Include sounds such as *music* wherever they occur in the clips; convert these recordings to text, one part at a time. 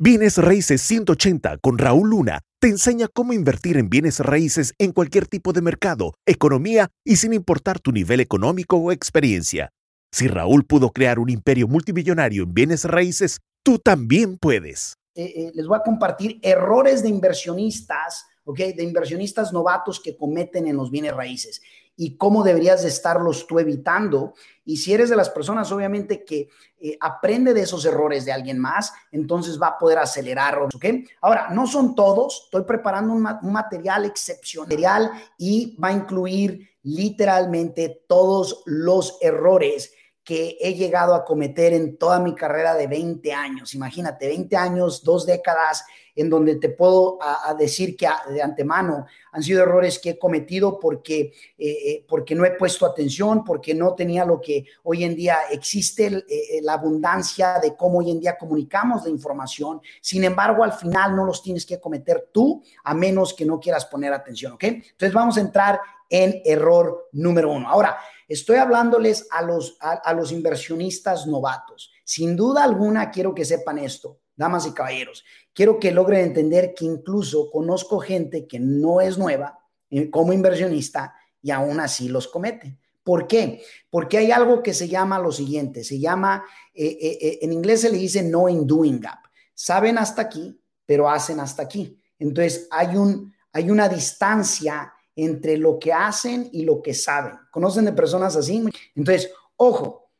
Bienes Raíces 180 con Raúl Luna te enseña cómo invertir en bienes raíces en cualquier tipo de mercado, economía y sin importar tu nivel económico o experiencia. Si Raúl pudo crear un imperio multimillonario en bienes raíces, tú también puedes. Eh, eh, les voy a compartir errores de inversionistas, ¿ok? De inversionistas novatos que cometen en los bienes raíces y cómo deberías de estarlos tú evitando. Y si eres de las personas, obviamente, que eh, aprende de esos errores de alguien más, entonces va a poder acelerarlos, ¿ok? Ahora, no son todos, estoy preparando un, un material excepcional y va a incluir literalmente todos los errores que he llegado a cometer en toda mi carrera de 20 años. Imagínate, 20 años, dos décadas, en donde te puedo decir que de antemano han sido errores que he cometido porque, eh, eh, porque no he puesto atención, porque no tenía lo que hoy en día existe, eh, la abundancia de cómo hoy en día comunicamos la información. Sin embargo, al final no los tienes que cometer tú, a menos que no quieras poner atención, ¿ok? Entonces vamos a entrar en error número uno. Ahora, Estoy hablándoles a los, a, los inversionistas novatos. Sin duda alguna, quiero que sepan esto, damas y caballeros. Quiero que logren entender que incluso conozco gente que no es nueva eh, como inversionista y aún así los comete. ¿Por qué? Porque hay algo que se llama lo siguiente, se llama, eh, eh, en inglés se le dice no in doing gap. Saben hasta aquí, pero hacen hasta aquí. Entonces hay, un, hay una distancia entre lo que hacen y lo que saben. ¿Conocen de personas así? Entonces, ojo,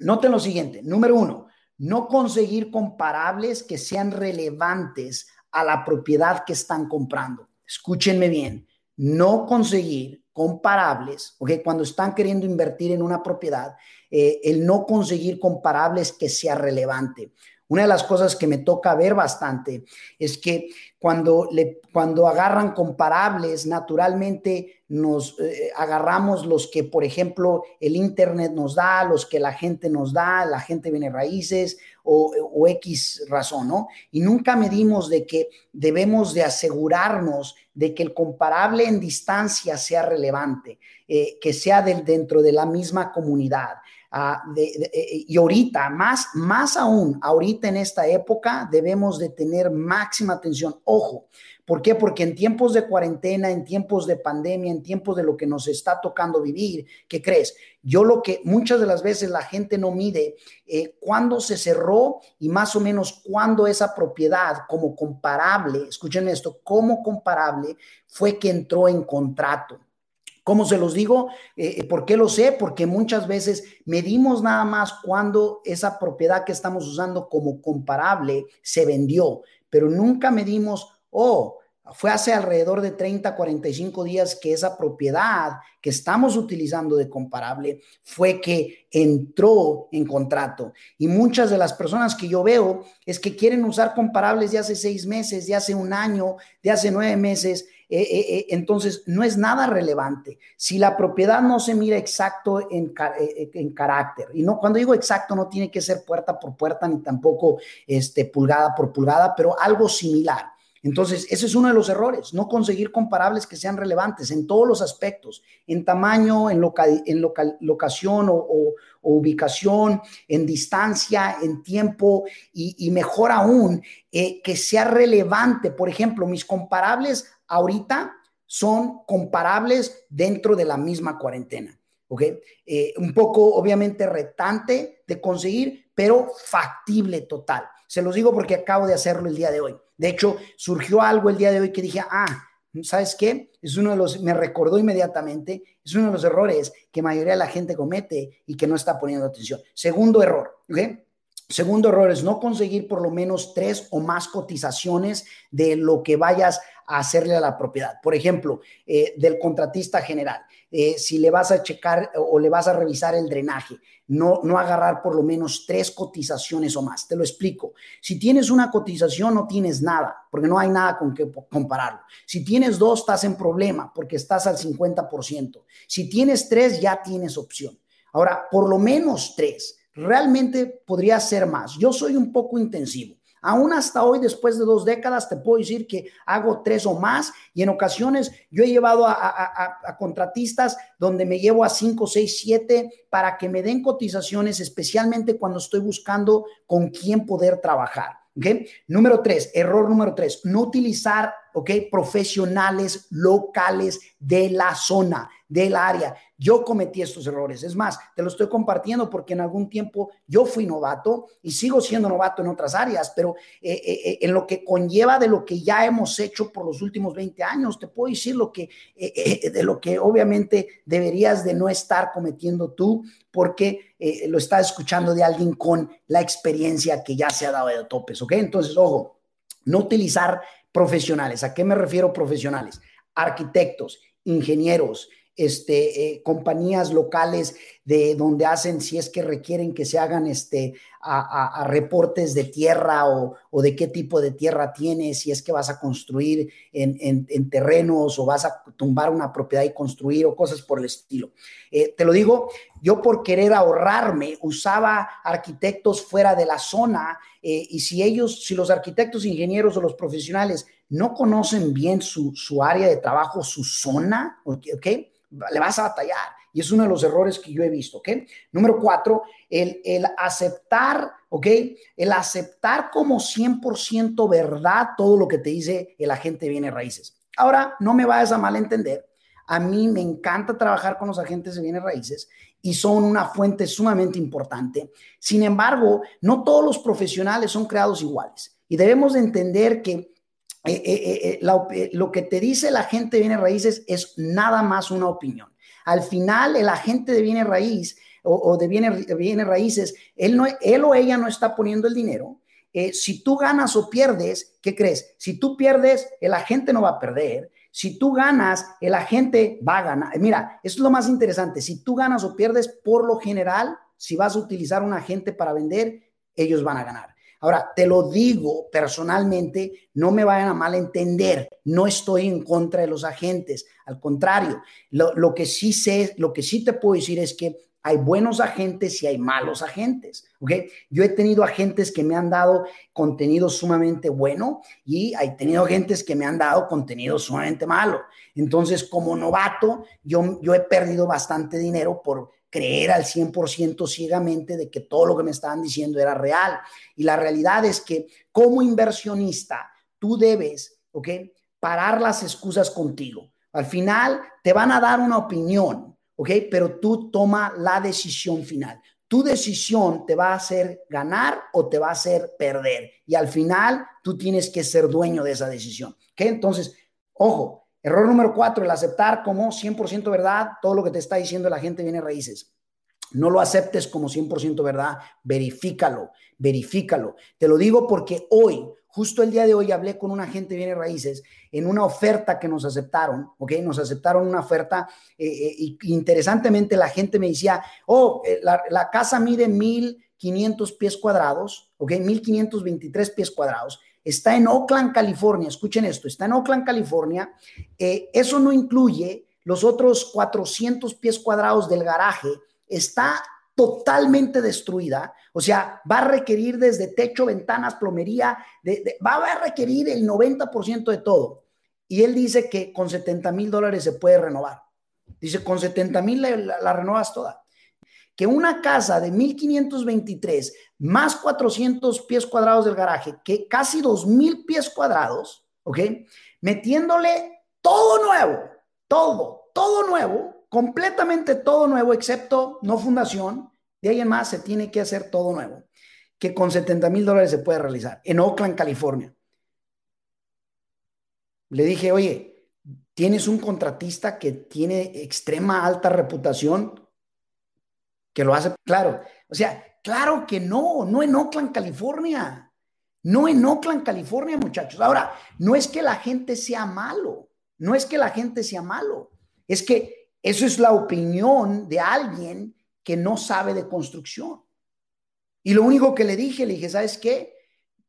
noten lo siguiente. Número uno, no conseguir comparables que sean relevantes a la propiedad que están comprando. Escúchenme bien, no conseguir comparables, ¿ok? Cuando están queriendo invertir en una propiedad, eh, el no conseguir comparables que sea relevante. Una de las cosas que me toca ver bastante es que cuando, cuando agarran comparables, naturalmente nos eh, agarramos los que, por ejemplo, el Internet nos da, los que la gente nos da, la gente viene raíces o, o X razón, ¿no? Y nunca medimos de que debemos de asegurarnos de que el comparable en distancia sea relevante, eh, que sea del, dentro de la misma comunidad. Eh, y ahorita, más, más aún, ahorita en esta época debemos de tener máxima atención. Ojo, ¿por qué? Porque en tiempos de cuarentena, en tiempos de pandemia, en tiempos de lo que nos está tocando vivir, ¿qué crees? Yo lo que muchas de las veces la gente no mide eh, cuándo se cerró y más o menos cuándo esa propiedad como comparable, escuchen esto, como comparable fue que entró en contrato. ¿Cómo se los digo? Eh, eh, ¿Por qué lo sé? Porque muchas veces medimos nada más cuando esa propiedad que estamos usando como comparable se vendió, pero nunca medimos, oh, fue hace alrededor de 30, 45 días que esa propiedad que estamos utilizando de comparable fue que entró en contrato. Y muchas de las personas que yo veo es que quieren usar comparables de hace seis meses, de hace un año, de hace nueve meses eh, eh, eh, entonces no es nada relevante. Si la propiedad no se mira exacto en, en, carácter, y no, cuando digo exacto no tiene que ser puerta por puerta ni tampoco este, pulgada por pulgada, pero algo similar. Entonces, ese es uno de los errores, no conseguir comparables que sean relevantes en todos los aspectos, en tamaño, en, en locación o, ubicación, en distancia, en tiempo y, mejor aún, que sea relevante. Por ejemplo, mis comparables ahorita son comparables dentro de la misma cuarentena. ¿Ok? Eh, un poco, obviamente, retante de conseguir, pero factible total. Se los digo porque acabo de hacerlo el día de hoy. De hecho, surgió algo el día de hoy que dije, ah, ¿sabes qué? Es uno de los, me recordó inmediatamente, es uno de los errores que mayoría de la gente comete y que no está poniendo atención. Segundo error, ¿ok? Segundo error es no conseguir por lo menos tres o más cotizaciones de lo que vayas hacerle a la propiedad. Por ejemplo, eh, del contratista general. Eh, si le vas a checar o le vas a revisar el drenaje, no, no agarrar por lo menos tres cotizaciones o más. Te lo explico. Si tienes una cotización, no tienes nada, porque no hay nada con que compararlo. Si tienes dos, estás en problema, porque estás al 50%. Si tienes tres, ya tienes opción. Ahora, por lo menos tres realmente podría ser más. Yo soy un poco intensivo. Aún hasta hoy, después de dos décadas, te puedo decir que hago tres o más y en ocasiones yo he llevado a, contratistas donde me llevo a cinco, seis, siete para que me den cotizaciones, especialmente cuando estoy buscando con quién poder trabajar. Número tres, error número tres, no utilizar, ¿ok? Profesionales locales de la zona, del área. Yo cometí estos errores. Es más, te lo estoy compartiendo porque en algún tiempo yo fui novato y sigo siendo novato en otras áreas, pero eh, eh, eh, en lo que conlleva de lo que ya hemos hecho por los últimos 20 años, te puedo decir lo que, de lo que obviamente deberías de no estar cometiendo tú porque lo estás escuchando de alguien con la experiencia que ya se ha dado de topes, ¿ok? Entonces, ojo, no utilizar profesionales. ¿A qué me refiero profesionales? Arquitectos, ingenieros, este, eh, compañías locales de donde hacen, si es que requieren que se hagan este, a, reportes de tierra o, de qué tipo de tierra tienes, si es que vas a construir en, terrenos o vas a tumbar una propiedad y construir o cosas por el estilo. Eh, te lo digo, yo por querer ahorrarme usaba arquitectos fuera de la zona eh, y si ellos, si los arquitectos, ingenieros o los profesionales no conocen bien su, su área de trabajo, su zona, ¿ok? Le vas a batallar. Y es uno de los errores que yo he visto, ¿ok? Número cuatro, el, el aceptar, ¿ok? El aceptar como 100% verdad todo lo que te dice el agente de bienes raíces. Ahora, no me vayas a malentender. A mí me encanta trabajar con los agentes de bienes raíces y son una fuente sumamente importante. Sin embargo, no todos los profesionales son creados iguales y debemos de entender que eh, eh, eh, lo que te dice el agente de bienes raíces es nada más una opinión. Al final, el agente de bienes raíz o, de bienes, raíces, él, o ella no está poniendo el dinero. si tú ganas o pierdes, ¿qué crees? Si tú pierdes, el agente no va a perder. Si tú ganas, el agente va a ganar. Mira, esto es lo más interesante. Si tú ganas o pierdes, por lo general, si vas a utilizar un agente para vender, ellos van a ganar. Ahora, te lo digo personalmente, no me vayan a malentender, no estoy en contra de los agentes, al contrario, lo, que sí sé, lo que sí te puedo decir es que hay buenos agentes y hay malos agentes, ¿ok? Yo he tenido agentes que me han dado contenido sumamente bueno y hay tenido agentes que me han dado contenido sumamente malo. Entonces, como novato, yo, yo he perdido bastante dinero por creer al 100% ciegamente de que todo lo que me estaban diciendo era real. Y la realidad es que como inversionista, tú debes, ¿ok? Parar las excusas contigo. Al final te van a dar una opinión, ¿ok? Pero tú toma la decisión final. Tu decisión te va a hacer ganar o te va a hacer perder. Y al final tú tienes que ser dueño de esa decisión. ¿Ok? Entonces, ojo, Error número cuatro, el aceptar como 100% verdad todo lo que te está diciendo la gente viene raíces. No lo aceptes como 100% verdad, verifícalo, verifícalo. Te lo digo porque hoy, justo el día de hoy, hablé con un agente viene raíces en una oferta que nos aceptaron, ¿ok? Nos aceptaron una oferta eh, eh, y interesantemente la gente me decía, oh, eh, la, la casa mide 1500 pies cuadrados, ¿ok? 1523 pies cuadrados está en Oakland, California. Escuchen esto, está en Oakland, California. Eh, eso no incluye los otros 400 pies cuadrados del garaje. Está totalmente destruida, o sea, va a requerir desde techo, ventanas, plomería, va a requerir el 90% de todo. Y él dice que con 70 mil dólares se puede renovar. Dice, con 70 mil la, la, renovas toda que una casa de 1523 más 400 pies cuadrados del garaje, que casi 2000 pies cuadrados, ¿ok? Metiéndole todo nuevo, todo, todo nuevo, completamente todo nuevo, excepto no fundación, de ahí en más se tiene que hacer todo nuevo, que con 70 mil dólares se puede realizar en Oakland, California. Le dije, oye, tienes un contratista que tiene extrema alta reputación, que lo hace claro. O sea, claro que no, no en Oakland, California. No en Oakland, California, muchachos. Ahora, no es que la gente sea malo, no es que la gente sea malo, es que eso es la opinión de alguien que no sabe de construcción. Y lo único que le dije, le dije, ¿sabes qué?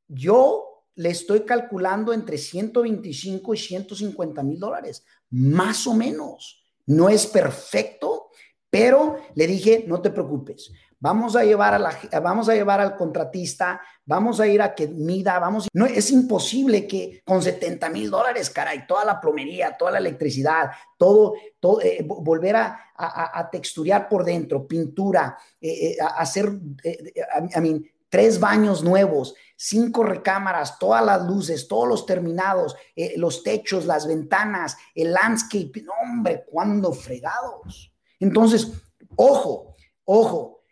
Yo le estoy calculando entre 125 y 150 mil dólares, más o menos. No es perfecto, pero le dije, no te preocupes, vamos a llevar, a la, vamos a llevar al contratista, vamos a ir a que mida, vamos. No, es imposible que con 70 mil dólares, caray, toda la plomería, toda la electricidad, todo, todo eh, volver a, a, texturear por dentro, pintura, eh, eh, hacer, a mí, tres baños nuevos, cinco recámaras, todas las luces, todos los terminados, los techos, las ventanas, el landscape. hombre, cuándo fregados. Entonces, ojo, ojo,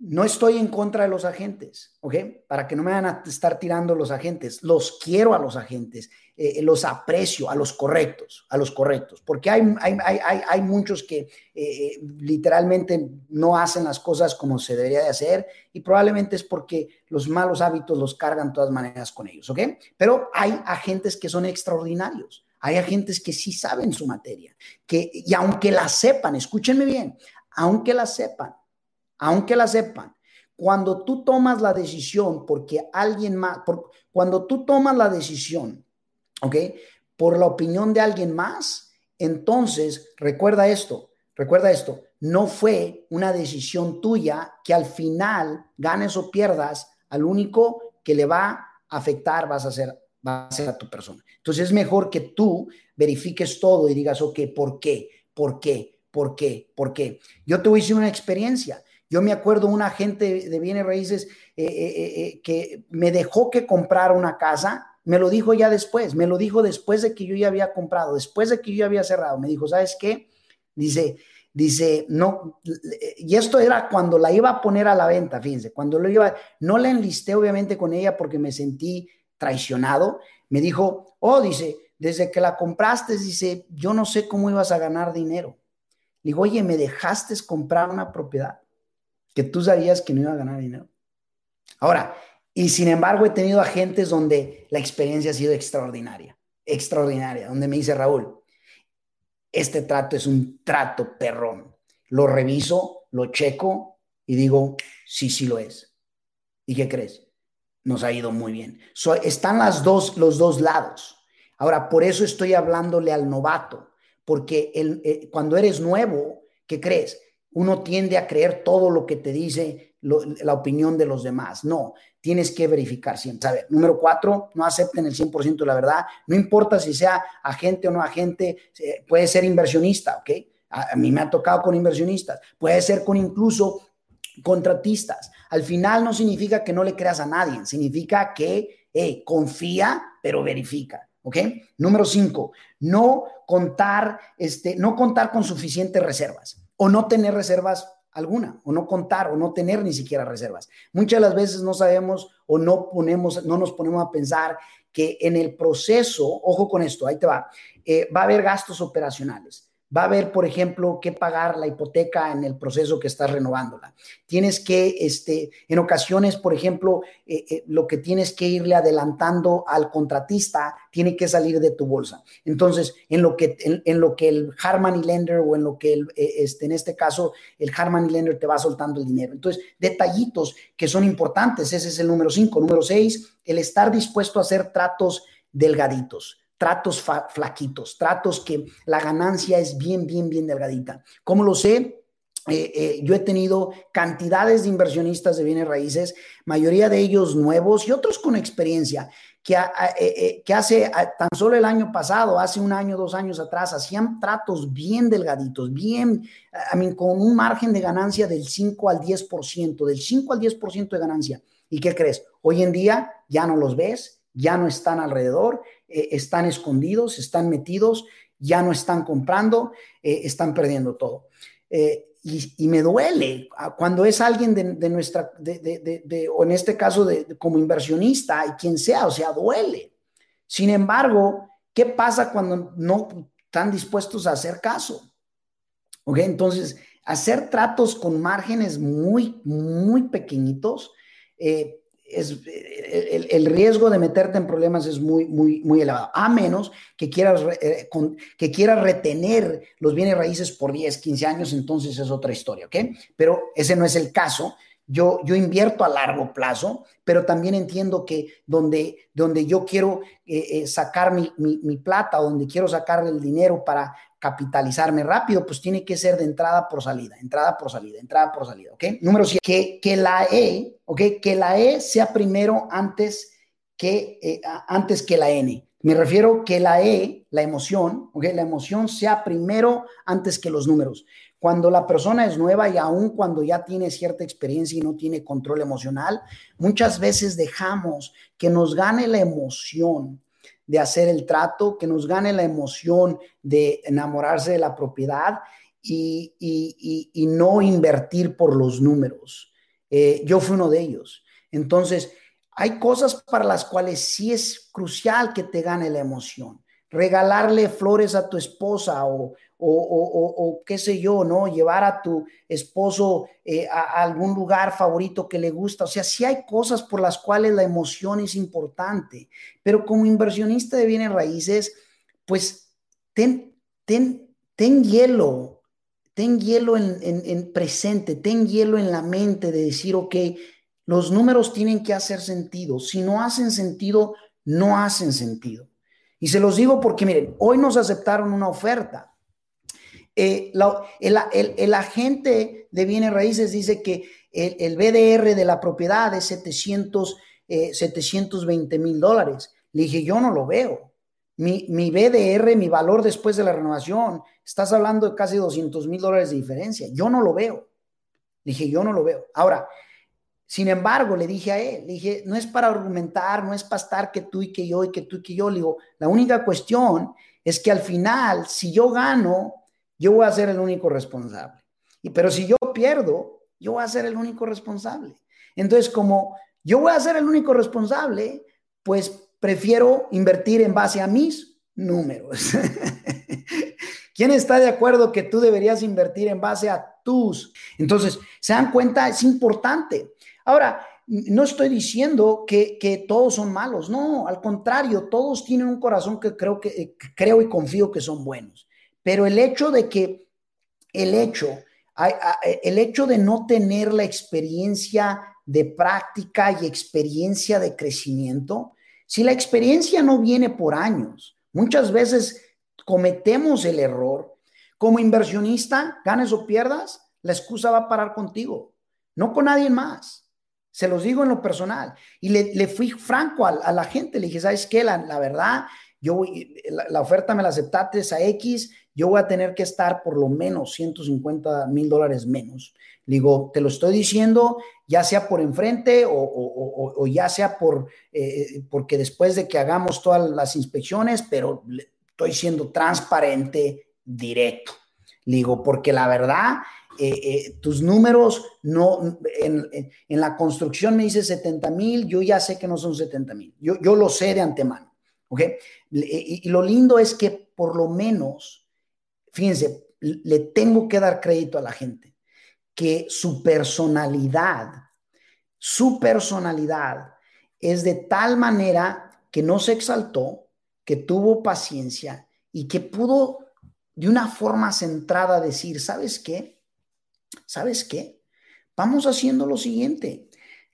no estoy en contra de los agentes, ¿ok? Para que no me van a estar tirando los agentes. Los quiero a los agentes, eh, los aprecio a los correctos, a los correctos, porque hay, hay, hay, hay muchos que eh, literalmente no hacen las cosas como se debería de hacer y probablemente es porque los malos hábitos los cargan de todas maneras con ellos, ¿ok? Pero hay agentes que son extraordinarios. Hay agentes que sí saben su materia, que, y aunque la sepan, escúchenme bien, aunque la sepan, aunque la sepan, cuando tú tomas la decisión porque alguien más, cuando tú tomas la decisión, ¿ok? Por la opinión de alguien más, entonces recuerda esto, recuerda esto, no fue una decisión tuya que al final ganes o pierdas, al único que le va a afectar vas a ser, va a ser a tu persona. Entonces es mejor que tú verifiques todo y digas, ok, ¿por qué? ¿Por qué? ¿Por qué? ¿Por qué? Yo te voy a decir una experiencia. Yo me acuerdo un agente de bienes raíces eh, eh, eh, que me dejó que comprara una casa, me lo dijo ya después, me lo dijo después de que yo ya había comprado, después de que yo ya había cerrado. Me dijo, ¿sabes qué? Dice, dice, no, y esto era cuando la iba a poner a la venta, fíjense, cuando lo iba, no la enlisté obviamente con ella porque me sentí traicionado. Me dijo, oh, dice, desde que la compraste, dice, yo no sé cómo ibas a ganar dinero. digo, oye, me dejaste comprar una propiedad que tú sabías que no iba a ganar dinero. Ahora, y sin embargo he tenido agentes donde la experiencia ha sido extraordinaria, extraordinaria, donde me dice Raúl, este trato es un trato perrón. Lo reviso, lo checo y digo, sí, sí lo es. ¿Y qué crees? Nos ha ido muy bien. están las dos, los dos lados. Ahora, por eso estoy hablándole al novato, porque el, eh, cuando eres nuevo, ¿qué crees? uno tiende a creer todo lo que te dice la opinión de los demás. No, tienes que verificar siempre. A ver, número cuatro, no acepten el 100% de la verdad. No importa si sea agente o no agente, puede ser inversionista, ¿ok? A, mí me ha tocado con inversionistas, puede ser con incluso contratistas. Al final no significa que no le creas a nadie, significa que confía, pero verifica. ¿Ok? Número cinco, no contar, este, no contar con suficientes reservas o no tener reservas alguna, o no contar, o no tener ni siquiera reservas. Muchas de las veces no sabemos o no ponemos, no nos ponemos a pensar que en el proceso, ojo con esto, ahí te va, eh, va a haber gastos operacionales va a haber, por ejemplo, que pagar la hipoteca en el proceso que estás renovándola. Tienes que, este, en ocasiones, por ejemplo, eh, eh, lo que tienes que irle adelantando al contratista tiene que salir de tu bolsa. Entonces, en lo que, en, lo que el Harman y Lender o en lo que el, eh, este, en este caso, el Harman y Lender te va soltando el dinero. Entonces, detallitos que son importantes. Ese es el número cinco. Número seis, el estar dispuesto a hacer tratos delgaditos tratos flaquitos, tratos que la ganancia es bien, bien, bien delgadita. ¿Cómo lo sé? Eh, eh, yo he tenido cantidades de inversionistas de bienes raíces, mayoría de ellos nuevos y otros con experiencia, que, eh, hace tan solo el año pasado, hace un año, dos años atrás, hacían tratos bien delgaditos, bien, con un margen de ganancia del 5 al 10%, del 5 al 10% de ganancia. ¿Y qué crees? Hoy en día ya no los ves, ya no están alrededor, eh, están escondidos, están metidos, ya no están comprando, eh, están perdiendo todo. Eh, y, me duele cuando es alguien de, nuestra, de, o en este caso como inversionista, y quien sea, o sea, duele. Sin embargo, ¿qué pasa cuando no están dispuestos a hacer caso? ¿Ok? Entonces, hacer tratos con márgenes muy, muy pequeñitos, es, el, riesgo de meterte en problemas es muy, muy, muy elevado, a menos que quieras, eh, que quieras retener los bienes raíces por 10, 15 años, entonces es otra historia, ¿ok? Pero ese no es el caso. Yo, yo invierto a largo plazo, pero también entiendo que donde, donde yo quiero eh, eh, sacar mi, mi, mi, plata, donde quiero sacar el dinero para capitalizarme rápido, pues tiene que ser de entrada por salida, entrada por salida, entrada por salida, ¿ok? Número 7, que, que la E, ¿ok? Que la E sea primero antes que, eh, antes que la N. Me refiero que la E, la emoción, ¿ok? La emoción sea primero antes que los números. Cuando la persona es nueva y aún cuando ya tiene cierta experiencia y no tiene control emocional, muchas veces dejamos que nos gane la emoción de hacer el trato, que nos gane la emoción de enamorarse de la propiedad y, y, no invertir por los números. Eh, yo fui uno de ellos. Entonces, hay cosas para las cuales sí es crucial que te gane la emoción. Regalarle flores a tu esposa o, o, qué sé yo, ¿no? Llevar a tu esposo eh, a, algún lugar favorito que le gusta. O sea, sí hay cosas por las cuales la emoción es importante, pero como inversionista de bienes raíces, pues ten, ten, ten hielo, ten hielo en, en presente, ten hielo en la mente de decir, ok, los números tienen que hacer sentido. Si no hacen sentido, no hacen sentido. Y se los digo porque, miren, hoy nos aceptaron una oferta. Eh, el, agente de bienes raíces dice que el, BDR de la propiedad es 700, 720 eh, mil dólares. Le dije, yo no lo veo. Mi, mi, BDR, mi valor después de la renovación, estás hablando de casi 200 mil dólares de diferencia. Yo no lo veo. Le dije, yo no lo veo. Ahora, sin embargo, le dije a él, le dije, no es para argumentar, no es para estar que tú y que yo y que tú y que yo. Le digo, la única cuestión es que al final, si yo gano, yo voy a ser el único responsable. Y pero si yo pierdo, yo voy a ser el único responsable. Entonces, como yo voy a ser el único responsable, pues prefiero invertir en base a mis números. *laughs* ¿Quién está de acuerdo que tú deberías invertir en base a tus? Entonces, se dan cuenta, es importante. Ahora, no estoy diciendo que, todos son malos, no, al contrario, todos tienen un corazón que creo, que, creo y confío que son buenos. Pero el hecho de que, el hecho, el hecho de no tener la experiencia de práctica y experiencia de crecimiento, si la experiencia no viene por años, muchas veces cometemos el error. Como inversionista, ganes o pierdas, la excusa va a parar contigo, no con nadie más. Se los digo en lo personal. Y le, fui franco a, la gente. Le dije, ¿sabes qué? La, verdad, yo la, oferta me la aceptaste a X, yo voy a tener que estar por lo menos 150 mil dólares menos. Digo, te lo estoy diciendo, ya sea por enfrente o, ya sea por, eh, porque después de que hagamos todas las inspecciones, pero estoy siendo transparente, directo. Digo, porque la verdad, eh, eh, tus números no, en, la construcción me dice 70 mil, yo ya sé que no son 70 mil, yo, yo lo sé de antemano, ¿ok? Y, lo lindo es que por lo menos, fíjense, le tengo que dar crédito a la gente, que su personalidad, su personalidad es de tal manera que no se exaltó, que tuvo paciencia y que pudo de una forma centrada decir, ¿sabes qué? ¿sabes qué? Vamos haciendo lo siguiente.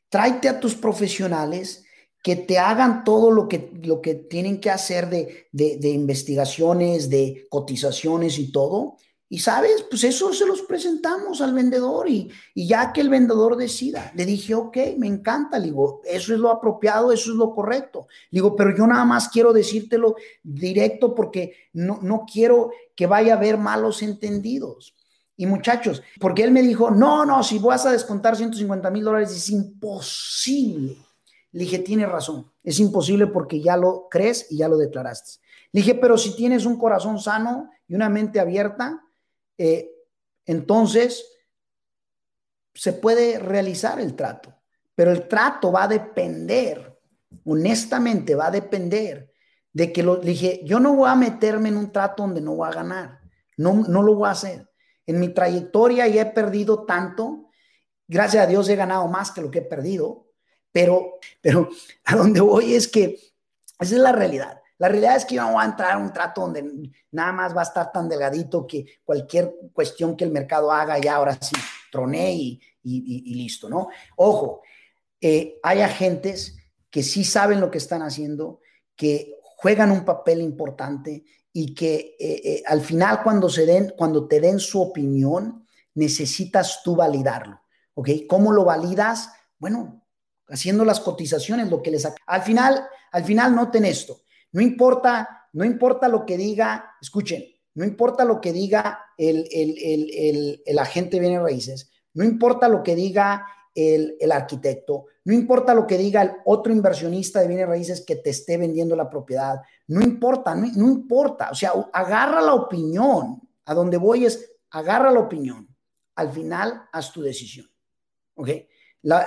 Tráete a tus profesionales que te hagan todo lo que, lo que tienen que hacer de, de, investigaciones, de cotizaciones y todo. Y sabes, pues eso se los presentamos al vendedor y, y, ya que el vendedor decida, le dije, ok, me encanta, le digo, eso es lo apropiado, eso es lo correcto. Le digo, pero yo nada más quiero decírtelo directo porque no, no quiero que vaya a haber malos entendidos. Y muchachos, porque él me dijo, no, no, si vas a descontar 150 mil dólares es imposible. Le dije, tiene razón, es imposible porque ya lo crees y ya lo declaraste. Le dije, pero si tienes un corazón sano y una mente abierta, eh, entonces se puede realizar el trato. Pero el trato va a depender, honestamente va a depender de que lo, le dije, yo no voy a meterme en un trato donde no voy a ganar. No, no lo voy a hacer. En mi trayectoria ya he perdido tanto. Gracias a Dios he ganado más que lo que he perdido. Pero, pero a donde voy es que esa es la realidad. La realidad es que yo no voy a entrar a un trato donde nada más va a estar tan delgadito que cualquier cuestión que el mercado haga ya ahora sí troné y, listo, ¿no? Ojo, eh, hay agentes que sí saben lo que están haciendo, que juegan un papel importante y que eh, eh, al final cuando, se den, cuando te den su opinión, necesitas tú validarlo. ¿Ok? ¿Cómo lo validas? Bueno, haciendo las cotizaciones, lo que les... Al final, al final noten esto. No importa, no importa lo que diga, escuchen, no importa lo que diga el, el, agente de bienes raíces, no importa lo que diga el, arquitecto, no importa lo que diga el otro inversionista de bienes raíces que te esté vendiendo la propiedad, no importa, no, no importa, o sea, agarra la opinión, a donde voy es, agarra la opinión, al final haz tu decisión, ¿ok?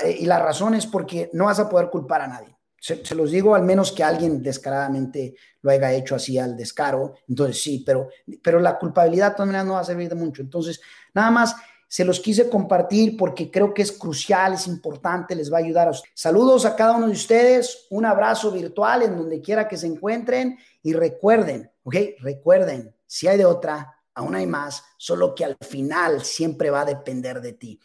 Eh, y la razón es porque no vas a poder culpar a nadie. Se, los digo al menos que alguien descaradamente lo haya hecho así al descaro, entonces sí, pero, pero la culpabilidad también no va a servir de mucho. Entonces, nada más se los quise compartir porque creo que es crucial, es importante, les va a ayudar a. Saludos a cada uno de ustedes, un abrazo virtual en donde quiera que se encuentren y recuerden, ¿ok? Recuerden, si hay de otra, aún hay más, solo que al final siempre va a depender de ti.